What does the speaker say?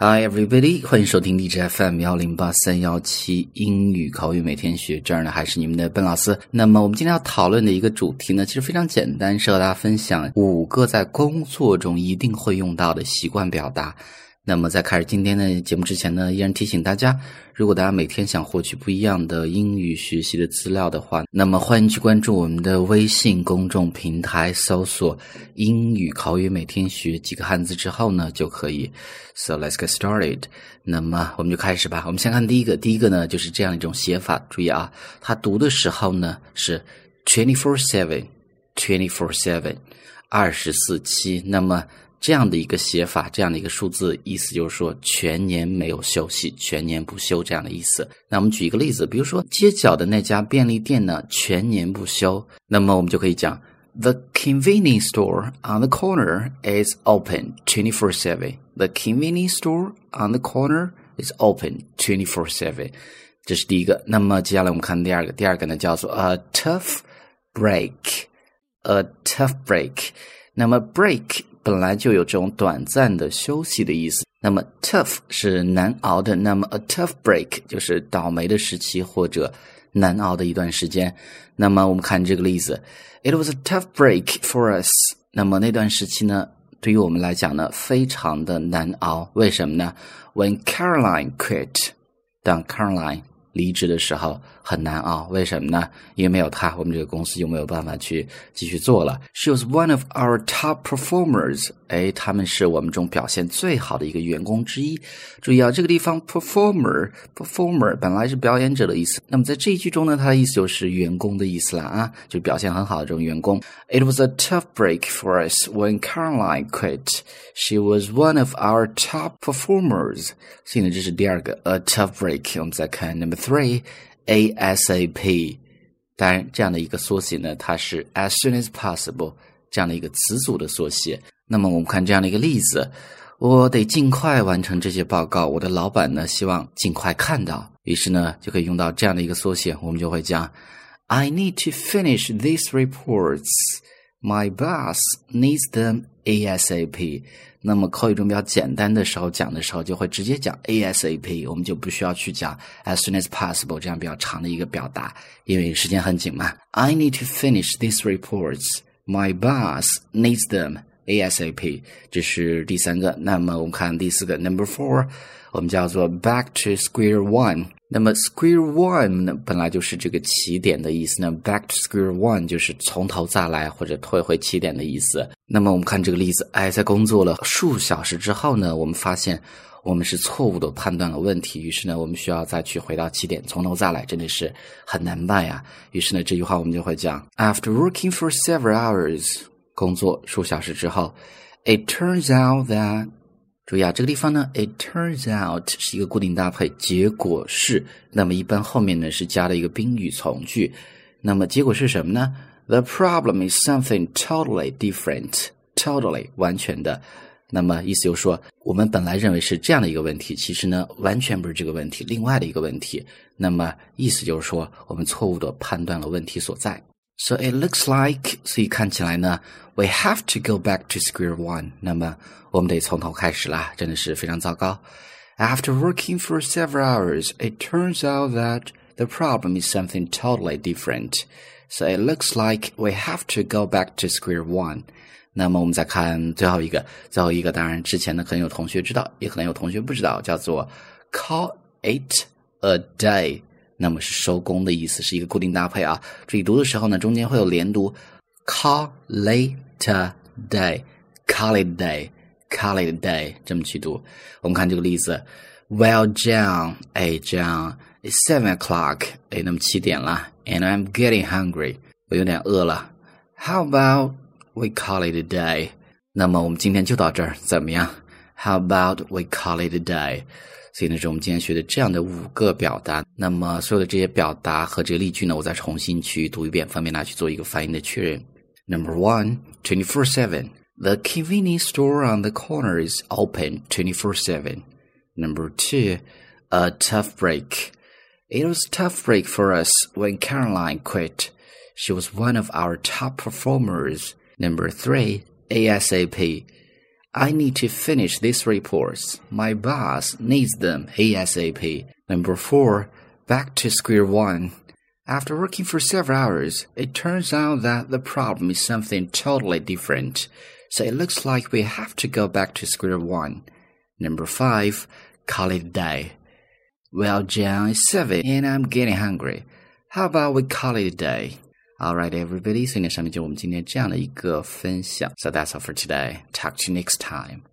Hi everybody，欢迎收听荔枝 FM 幺零八三幺七英语口语每天学，这儿呢还是你们的笨老师。那么我们今天要讨论的一个主题呢，其实非常简单，是和大家分享五个在工作中一定会用到的习惯表达。那么在开始今天的节目之前呢，依然提醒大家，如果大家每天想获取不一样的英语学习的资料的话，那么欢迎去关注我们的微信公众平台，搜索“英语口语每天学”几个汉字之后呢，就可以。So let's get started。那么我们就开始吧。我们先看第一个，第一个呢就是这样一种写法，注意啊，它读的时候呢是 twenty four seven，twenty four seven，二十四七。那么这样的一个写法，这样的一个数字，意思就是说全年没有休息，全年不休这样的意思。那我们举一个例子，比如说街角的那家便利店呢，全年不休，那么我们就可以讲：The convenience store on the corner is open twenty four seven. The convenience store on the corner is open twenty four seven. 这是第一个。那么接下来我们看第二个，第二个呢叫做 a tough break，a tough break。那么 break 本来就有这种短暂的休息的意思。那么 tough 是难熬的，那么 a tough break 就是倒霉的时期或者难熬的一段时间。那么我们看这个例子，It was a tough break for us。那么那段时期呢，对于我们来讲呢，非常的难熬。为什么呢？When Caroline quit，当 Caroline 离职的时候很难熬，为什么呢？因为没有他，我们这个公司就没有办法去继续做了。She was one of our top performers。哎，他们是我们中表现最好的一个员工之一。注意啊，这个地方 performer，performer 本来是表演者的意思，那么在这一句中呢，它的意思就是员工的意思了啊，就表现很好的这种员工。It was a tough break for us when Caroline quit. She was one of our top performers. 所以呢，这是第二个 a tough break。我们再看 number three Three ASAP。当然，这样的一个缩写呢，它是 as soon as possible 这样的一个词组的缩写。那么我们看这样的一个例子，我得尽快完成这些报告。我的老板呢，希望尽快看到，于是呢，就可以用到这样的一个缩写。我们就会讲：I need to finish these reports. My boss needs them ASAP. 那么口语中比较简单的时候讲的时候，就会直接讲 ASAP，我们就不需要去讲 as soon as possible 这样比较长的一个表达，因为时间很紧嘛。I need to finish these reports. My boss needs them. ASAP，这是第三个。那么我们看第四个，Number Four，我们叫做 Back to Square One。那么 Square One 呢，本来就是这个起点的意思。那 Back to Square One 就是从头再来或者退回起点的意思。那么我们看这个例子，哎，在工作了数小时之后呢，我们发现我们是错误的判断了问题，于是呢，我们需要再去回到起点，从头再来，真的是很难办呀。于是呢，这句话我们就会讲：After working for several hours。工作数小时之后，It turns out that，注意啊，这个地方呢，It turns out 是一个固定搭配，结果是，那么一般后面呢是加了一个宾语从句，那么结果是什么呢？The problem is something totally different，totally 完全的，那么意思就是说，我们本来认为是这样的一个问题，其实呢完全不是这个问题，另外的一个问题，那么意思就是说，我们错误的判断了问题所在。So it looks like，所以看起来呢，we have to go back to square one。那么我们得从头开始啦，真的是非常糟糕。After working for several hours, it turns out that the problem is something totally different. So it looks like we have to go back to square one. 那么我们再看最后一个，最后一个当然之前呢可能有同学知道，也可能有同学不知道，叫做 call it a day。 那么是收工的意思，是一个固定搭配啊。注意读的时候呢，中间会有连读，call it a day，call it day，call it day，这么去读。我们看这个例子，Well John，哎，John，it's seven o'clock，哎，那么七点了，and I'm getting hungry，我有点饿了。How about we call it a day？那么我们今天就到这儿，怎么样 ？How about we call it a day？所以呢，是我们今天学的这样的五个表达。那么，所有的这些表达和这个例句呢，我再重新去读一遍，方便大家去做一个发音的确认。Number one, twenty-four seven. The convenience store on the corner is open twenty-four seven. Number two, a tough break. It was a tough break for us when Caroline quit. She was one of our top performers. Number three, ASAP. I need to finish these reports. My boss needs them ASAP. Number four, back to square one. After working for several hours, it turns out that the problem is something totally different. So it looks like we have to go back to square one. Number five, call it day. Well, John, it's seven and I'm getting hungry. How about we call it a day? Alright, everybody. 所以呢，上面就是我们今天这样的一个分享。So that's all for today. Talk to you next time.